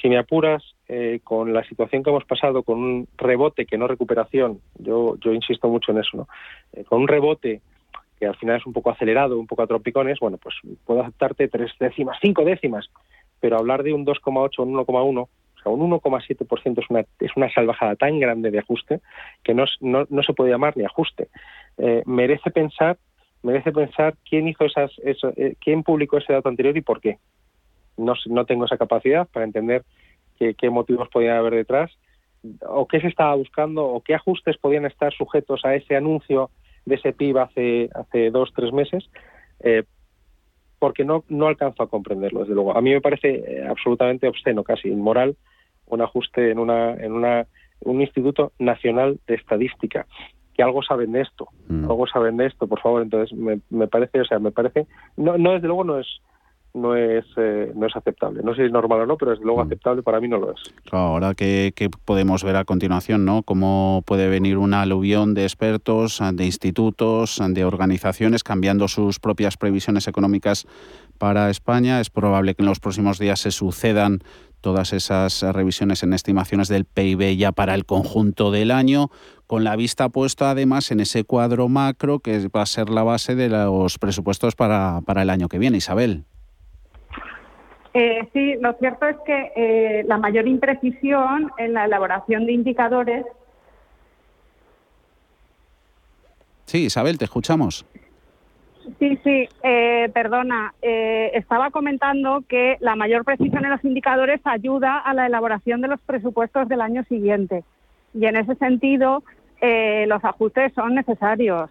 Speaker 27: Si me apuras, eh, con la situación que hemos pasado, con un rebote que no recuperación, yo, yo insisto mucho en eso, ¿no? Eh, con un rebote que al final es un poco acelerado, un poco a tropicones, bueno, pues puedo aceptarte tres décimas, cinco décimas, pero hablar de un 2,8 o un 1,1, o sea, un 1,7% es una, es una salvajada tan grande de ajuste que no, no, no se puede llamar ni ajuste. Eh, merece pensar merece pensar quién hizo esas, eso, eh, quién publicó ese dato anterior y por qué. No, no tengo esa capacidad para entender qué, motivos podían haber detrás o qué se estaba buscando o qué ajustes podían estar sujetos a ese anuncio de ese PIB hace, hace dos, tres meses, eh, porque no, no alcanzo a comprenderlo, desde luego. A mí me parece absolutamente obsceno, casi inmoral, un ajuste en, una, en una, un Instituto Nacional de Estadística, que algo saben de esto,
Speaker 3: Mm.
Speaker 27: algo saben de esto, por favor. Entonces, me, me parece, o sea, me parece, no, no desde luego no es no es eh, no es aceptable. No sé si es normal o no, pero desde luego aceptable para mí no lo es.
Speaker 3: Claro, ahora que, que podemos ver a continuación, ¿no? Cómo puede venir una aluvión de expertos, de institutos, de organizaciones cambiando sus propias previsiones económicas para España. Es probable que en los próximos días se sucedan todas esas revisiones en estimaciones del PIB ya para el conjunto del año, con la vista puesta además en ese cuadro macro que va a ser la base de los presupuestos para, para el año que viene. Isabel.
Speaker 28: Eh, sí, lo cierto es que eh, la mayor imprecisión en la elaboración de indicadores.
Speaker 3: Sí, Isabel, te escuchamos.
Speaker 28: Sí, sí, eh, perdona. eh, estaba comentando que la mayor precisión en los indicadores ayuda a la elaboración de los presupuestos del año siguiente. Y en ese sentido, eh, los ajustes son necesarios.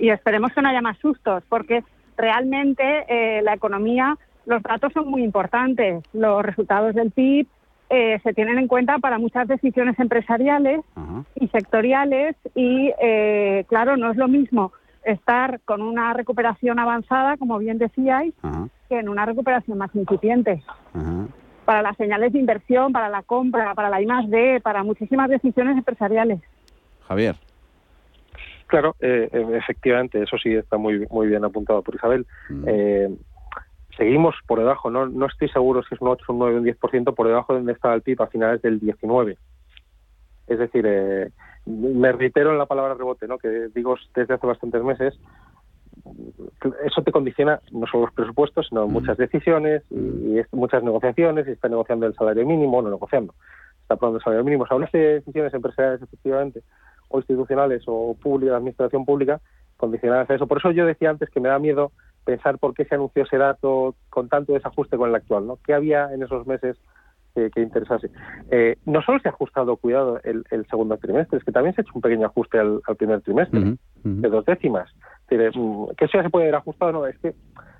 Speaker 28: y esperemos que no haya más sustos, porque realmente eh, la economía los datos son muy importantes. Los resultados del PIB eh, se tienen en cuenta para muchas decisiones empresariales y sectoriales y, eh, claro, no es lo mismo estar con una recuperación avanzada, como bien decíais, que en una recuperación más incipiente. Para las señales de inversión, para la compra, para la I+D, para muchísimas decisiones empresariales.
Speaker 3: Javier.
Speaker 27: Claro, eh, eh, efectivamente, eso sí está muy muy bien apuntado por Isabel. Eh, seguimos por debajo, no, no estoy seguro si es un 8, un 9, un 10% por debajo de donde estaba el PIB a finales del 19. Es decir, eh, me reitero en la palabra rebote, ¿no? que digo desde hace bastantes meses, eso te condiciona no solo los presupuestos, sino muchas decisiones y, muchas negociaciones, y está negociando el salario mínimo, no negociando, está aprobando el salario mínimo. Se habla de decisiones empresariales, efectivamente, o institucionales o públicas, administración pública, condicionadas a eso. Por eso yo decía antes que me da miedo pensar por qué se anunció ese dato con tanto desajuste con el actual, ¿no? ¿Qué había en esos meses que, que interesase? Eh, no solo se ha ajustado, cuidado, el, el, segundo trimestre, es que también se ha hecho un pequeño ajuste al, al primer trimestre, uh -huh, uh -huh. de dos décimas. Es decir, que eso ya se puede ver ajustado, no, es que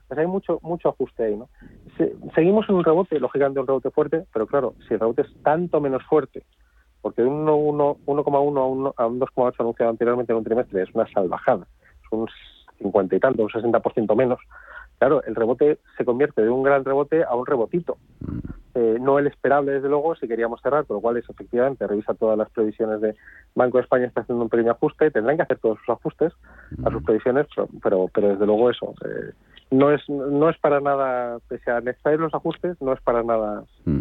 Speaker 27: pues hay mucho mucho ajuste ahí, ¿no? Se, seguimos en un rebote, lógicamente un rebote fuerte, pero claro, si el rebote es tanto menos fuerte, porque de un 1,1 a un 2,8 anunciado anteriormente en un trimestre es una salvajada, es un 50 y tanto, un 60% menos. Claro, el rebote se convierte de un gran rebote a un rebotito. Eh, no el esperable, desde luego, si queríamos cerrar, por lo cual es efectivamente, revisa todas las previsiones de Banco de España, está haciendo un pequeño ajuste, tendrán que hacer todos sus ajustes a sus previsiones, pero, pero, pero desde luego eso. Eh, no es no es para nada, pese a necesitar los ajustes, no es para nada
Speaker 3: mm.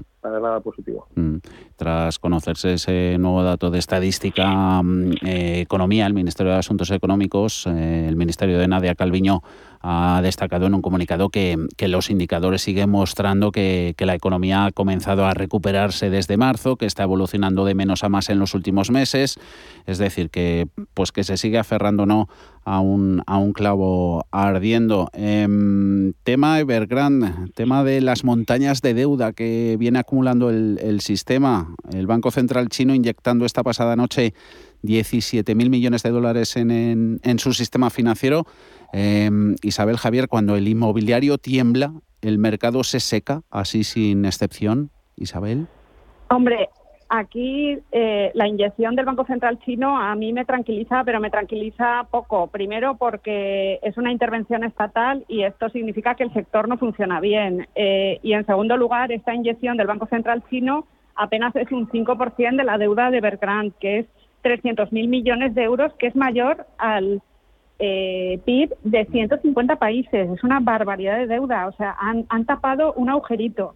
Speaker 3: Mm. Tras conocerse ese nuevo dato de estadística, eh, economía, el Ministerio de Asuntos Económicos, eh, el Ministerio de Nadia Calviño ha destacado en un comunicado que, que los indicadores siguen mostrando que, que, la economía ha comenzado a recuperarse desde marzo, que está evolucionando de menos a más en los últimos meses, es decir, que pues que se sigue aferrando no a un, a un clavo ardiendo. Eh, tema Evergrande, tema de las montañas de deuda que viene acumulando el, el sistema, el Banco Central chino inyectando esta pasada noche 17.000 millones de dólares en, en, su sistema financiero. Eh, Isabel Javier, cuando el inmobiliario tiembla, el mercado se seca, así sin excepción. Isabel.
Speaker 28: Hombre, aquí eh, la inyección del Banco Central chino a mí me tranquiliza, pero me tranquiliza poco. Primero porque es una intervención estatal y esto significa que el sector no funciona bien. Eh, y en segundo lugar, esta inyección del Banco Central chino apenas es un 5% de la deuda de Evergrande, que es 300.000 millones de euros, que es mayor al eh, PIB de 150 países. Es una barbaridad de deuda. O sea, han, han tapado un agujerito.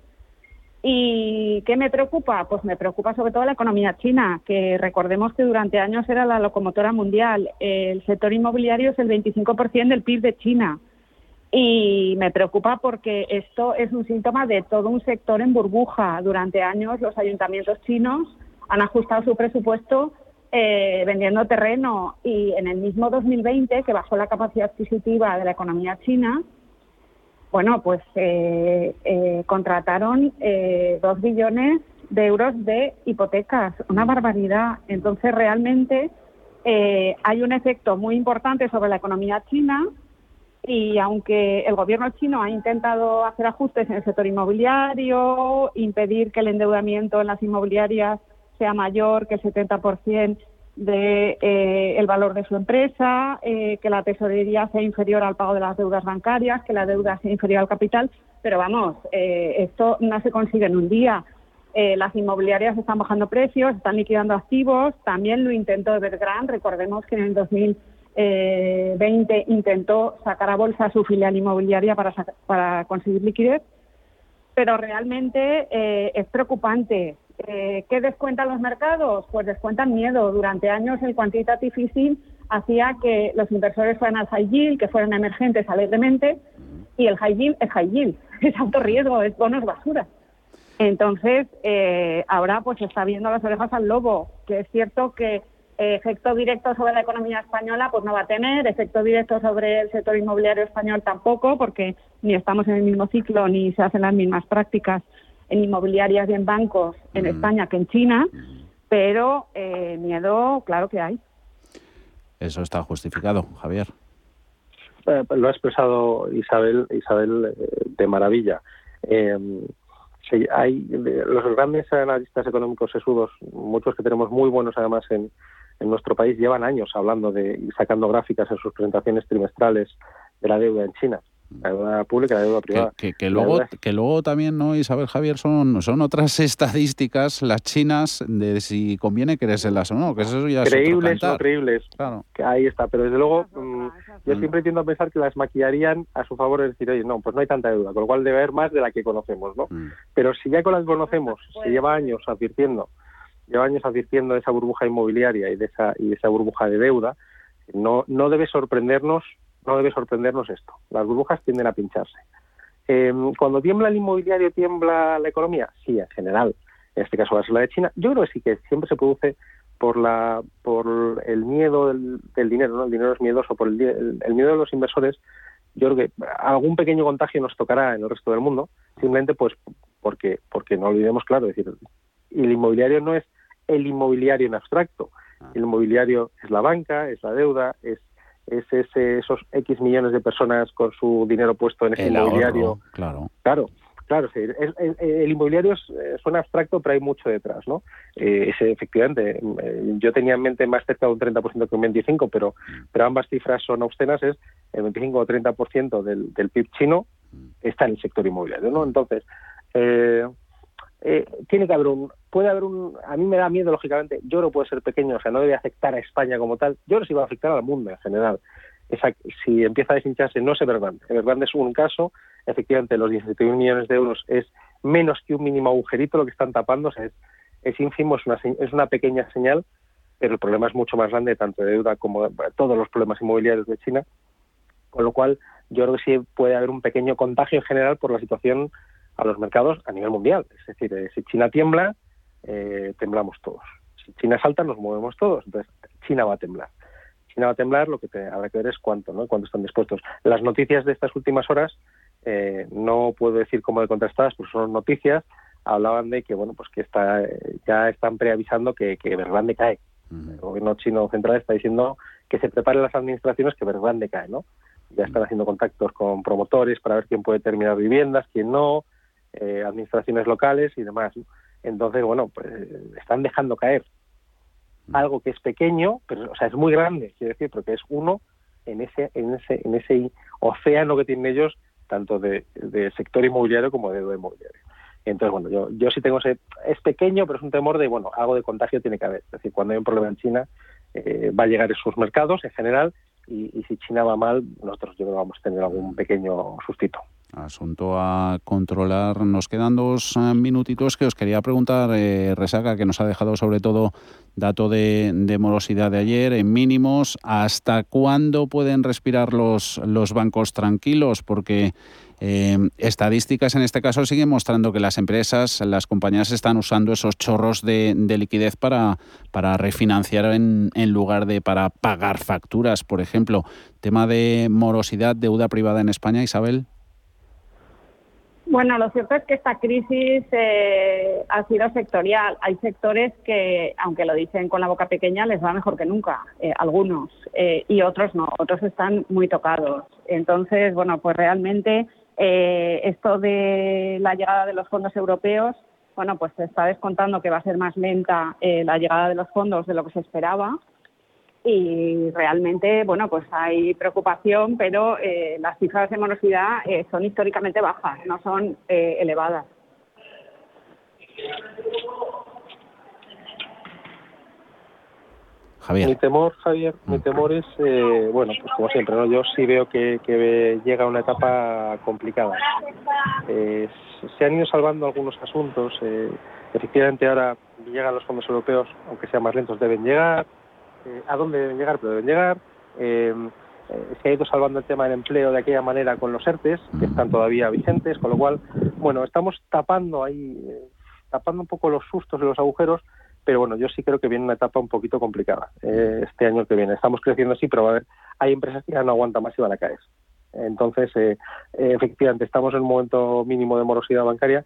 Speaker 28: ¿Y qué me preocupa? Pues me preocupa sobre todo la economía china, que recordemos que durante años era la locomotora mundial. El sector inmobiliario es el 25% del PIB de China. Y me preocupa porque esto es un síntoma de todo un sector en burbuja. Durante años los ayuntamientos chinos han ajustado su presupuesto eh, vendiendo terreno y en el mismo 2020, que bajó la capacidad adquisitiva de la economía china, bueno, pues eh, eh, contrataron dos billones de euros de hipotecas, una barbaridad. Entonces, realmente hay un efecto muy importante sobre la economía china y aunque el gobierno chino ha intentado hacer ajustes en el sector inmobiliario, impedir que el endeudamiento en las inmobiliarias sea mayor que el 70% de eh, el valor de su empresa, eh, que la tesorería sea inferior al pago de las deudas bancarias, que la deuda sea inferior al capital, pero vamos, eh, esto no se consigue en un día. las inmobiliarias están bajando precios, están liquidando activos, también lo intentó Evergrande, recordemos que en el 2020 intentó sacar a bolsa su filial inmobiliaria para, para conseguir liquidez, pero realmente es preocupante eh, ¿Qué descuentan los mercados? Pues descuentan miedo. Durante años el quantitative easing hacía que los inversores fueran al high yield, que fueran emergentes alegremente, y el high yield es high yield, *laughs* es alto riesgo, es bonos basura. Entonces, eh, ahora pues está viendo las orejas al lobo, que es cierto que eh, efecto directo sobre la economía española pues no va a tener, efecto directo sobre el sector inmobiliario español tampoco, porque ni estamos en el mismo ciclo ni se hacen las mismas prácticas en inmobiliarias y en bancos en España que en China, pero eh, miedo, claro que hay.
Speaker 3: Eso está justificado, Javier.
Speaker 27: Eh, lo ha expresado Isabel, Isabel eh, de maravilla. hay los grandes analistas económicos sesudos, muchos que tenemos muy buenos además en, en nuestro país, llevan años hablando de y sacando gráficas en sus presentaciones trimestrales de la deuda en China la deuda pública y la deuda privada.
Speaker 3: Que, luego, que luego también, ¿no, Isabel Javier? Son, son otras *laughs* estadísticas, las chinas, de si conviene creérselas o no, que eso ya
Speaker 27: Creíbles o creíbles, claro. que ahí está, pero desde luego mm, yo siempre tiendo a pensar que las maquillarían a su favor, es decir, oye, no, pues no hay tanta deuda, con lo cual debe haber más de la que conocemos, ¿no? Mm. Pero si ya con las conocemos, se lleva años advirtiendo, lleva años advirtiendo de esa burbuja inmobiliaria y de esa, y de esa burbuja de deuda, no, no debe sorprendernos no debe sorprendernos esto. Las burbujas tienden a pincharse. Eh, cuando tiembla el inmobiliario, tiembla la economía. Sí, en general. En este caso va a ser la de China. Yo creo que sí que siempre se produce por la por el miedo del, dinero, ¿no? El dinero es miedoso por el, el, miedo de los inversores. Yo creo que algún pequeño contagio nos tocará en el resto del mundo, simplemente pues porque porque no olvidemos claro, decir, el inmobiliario no es el inmobiliario en abstracto. Ah. El inmobiliario es la banca, es la deuda, es es ese, esos X millones de personas con su dinero puesto en ese inmobiliario.
Speaker 3: claro.
Speaker 27: Claro, claro, sí, el inmobiliario es, suena abstracto, pero hay mucho detrás, ¿no? Eh, efectivamente, eh, yo tenía en mente más cerca de un 30% que un 25%, pero, pero ambas cifras son obscenas, es el 25 o 30% del, del PIB chino está en el sector inmobiliario, ¿no? Entonces, eh, eh, tiene que haber un, puede haber un, a mí me da miedo lógicamente, yo no puede ser pequeño, o sea, no debe afectar a España como tal, yo no sí va a afectar al mundo en general. Si empieza a deshincharse, no es Evergrande. Evergrande es un caso, efectivamente los 17.000 millones de euros es menos que un mínimo agujerito lo que están tapando, es, es ínfimo, es una, es una pequeña señal, pero el problema es mucho más grande, tanto de deuda como todos los problemas inmobiliarios de China, con lo cual yo creo que sí puede haber un pequeño contagio en general por la situación a los mercados a nivel mundial. Es decir, eh, si China tiembla, eh, temblamos todos. Si China salta, nos movemos todos. Entonces, China va a temblar. China va a temblar, lo que habrá que ver es cuánto, ¿no? Cuánto están dispuestos. Las noticias de estas últimas horas, eh, no puedo decir cómo de contrastadas, pero son noticias, hablaban de que, bueno, pues que está, ya están preavisando que, que Evergrande cae. El gobierno chino central está diciendo que se preparen las administraciones que Evergrande cae, ¿no? Ya están haciendo contactos con promotores para ver quién puede terminar viviendas, quién no, eh, administraciones locales y demás. Entonces, bueno, pues están dejando caer algo que es pequeño, pero o sea, es muy grande, quiero decir, porque es uno en ese en ese en ese océano que tienen ellos tanto de, sector inmobiliario como de inmobiliario. Entonces, bueno, yo, yo sí tengo ese, es pequeño, pero es un temor de, bueno, algo de contagio tiene que haber. Es decir, cuando hay un problema en China, eh, va a llegar en sus mercados en general y, y, si China va mal, nosotros yo creo que vamos a tener algún pequeño sustito.
Speaker 3: Asunto a controlar. Nos quedan dos eh, minutitos que os quería preguntar, eh, Resaca, que nos ha dejado sobre todo dato de, morosidad de ayer en mínimos. ¿Hasta cuándo pueden respirar los, los bancos tranquilos? Porque eh, estadísticas en este caso siguen mostrando que las empresas, las compañías están usando esos chorros de, liquidez para, para refinanciar en, en, lugar de para pagar facturas, por ejemplo. Tema de morosidad, deuda privada en España, Isabel.
Speaker 28: Bueno, lo cierto es que esta crisis eh, ha sido sectorial. Hay sectores que, aunque lo dicen con la boca pequeña, les va mejor que nunca, eh, algunos, eh, y otros no, otros están muy tocados. Entonces, bueno, pues realmente esto de la llegada de los fondos europeos, bueno, pues se está descontando que va a ser más lenta la llegada de los fondos de lo que se esperaba y realmente, bueno, pues hay preocupación, pero eh, las cifras de morosidad eh, son históricamente bajas, no son eh, elevadas.
Speaker 3: Javier.
Speaker 27: Mi temor, Javier, mi mm. temor es, bueno, pues como siempre, ¿no? yo sí veo que, que llega una etapa complicada. se han ido salvando algunos asuntos. efectivamente, ahora llegan los fondos europeos, aunque sean más lentos, deben llegar eh, a dónde deben llegar, pero deben llegar. Eh, eh, se ha ido salvando el tema del empleo de aquella manera con los ERTES, que están todavía vigentes, con lo cual, bueno, estamos tapando ahí, tapando un poco los sustos y los agujeros, pero bueno, yo sí creo que viene una etapa un poquito complicada este año que viene. Estamos creciendo sí, pero a ver, hay empresas que ya no aguantan más y van a caer. Entonces, efectivamente, estamos en un momento mínimo de morosidad bancaria,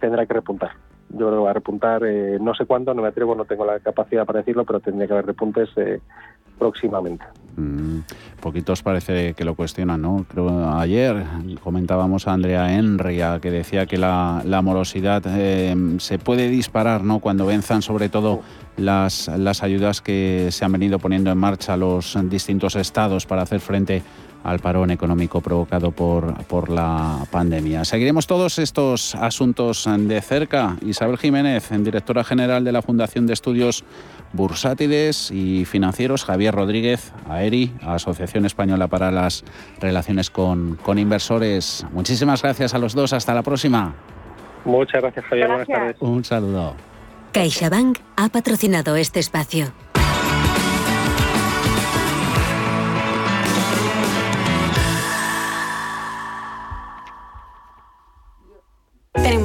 Speaker 27: tendrá que repuntar yo creo que va a repuntar, eh, no sé cuándo, no me atrevo, no tengo la capacidad para decirlo, pero tendría que haber repuntes eh, próximamente.
Speaker 3: Mm, poquitos parece que lo cuestionan, ¿no? Creo ayer comentábamos a Andrea Enria que decía que la, morosidad eh, se puede disparar, ¿no? Cuando venzan sobre todo las, las ayudas que se han venido poniendo en marcha los distintos estados para hacer frente al parón económico provocado por, por la pandemia. Seguiremos todos estos asuntos de cerca. Isabel Jiménez, directora general de la Fundación de Estudios Bursátiles y Financieros, Javier Rodríguez, AERI, Asociación Española para las Relaciones con, con Inversores. Muchísimas gracias a los dos. Hasta la próxima.
Speaker 27: Muchas gracias, Javier. Buenas tardes.
Speaker 3: Un saludo.
Speaker 29: CaixaBank ha patrocinado este espacio.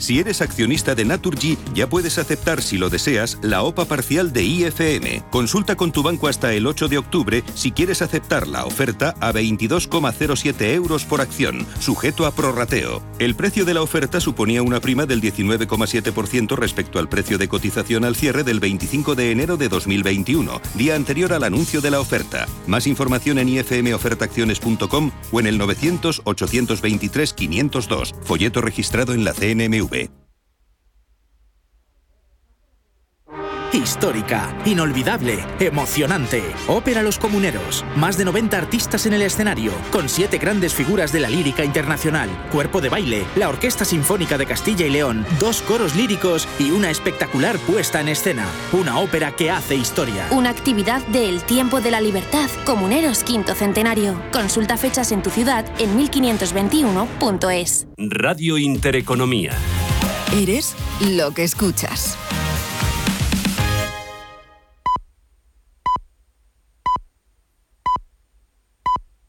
Speaker 30: Si eres accionista de Naturgy, ya puedes aceptar, si lo deseas, la OPA parcial de IFM. Consulta con tu banco hasta el 8 de octubre si quieres aceptar la oferta a 22,07 euros por acción, sujeto a prorrateo. El precio de la oferta suponía una prima del 19,7% respecto al precio de cotización al cierre del 25 de enero de 2021, día anterior al anuncio de la oferta. Más información en ifmofertaacciones.com o en el 900 823 502, folleto registrado en la CNMV nube.
Speaker 31: Histórica, inolvidable, emocionante. Ópera Los Comuneros. Más de 90 artistas en el escenario, con siete grandes figuras de la lírica internacional, cuerpo de baile, la Orquesta Sinfónica de Castilla y León, dos coros líricos y una espectacular puesta en escena. Una ópera que hace historia.
Speaker 29: Una actividad del Tiempo de la Libertad, Comuneros Quinto Centenario. Consulta fechas en tu ciudad en 1521.es.
Speaker 2: Radio Intereconomía.
Speaker 32: Eres lo que escuchas.